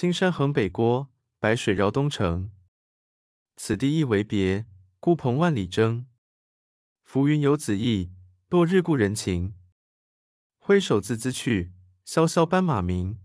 青山横北郭白水绕东城。此地一为别孤蓬万里征。浮云游子意落日故人情。挥手自兹去萧萧班马鸣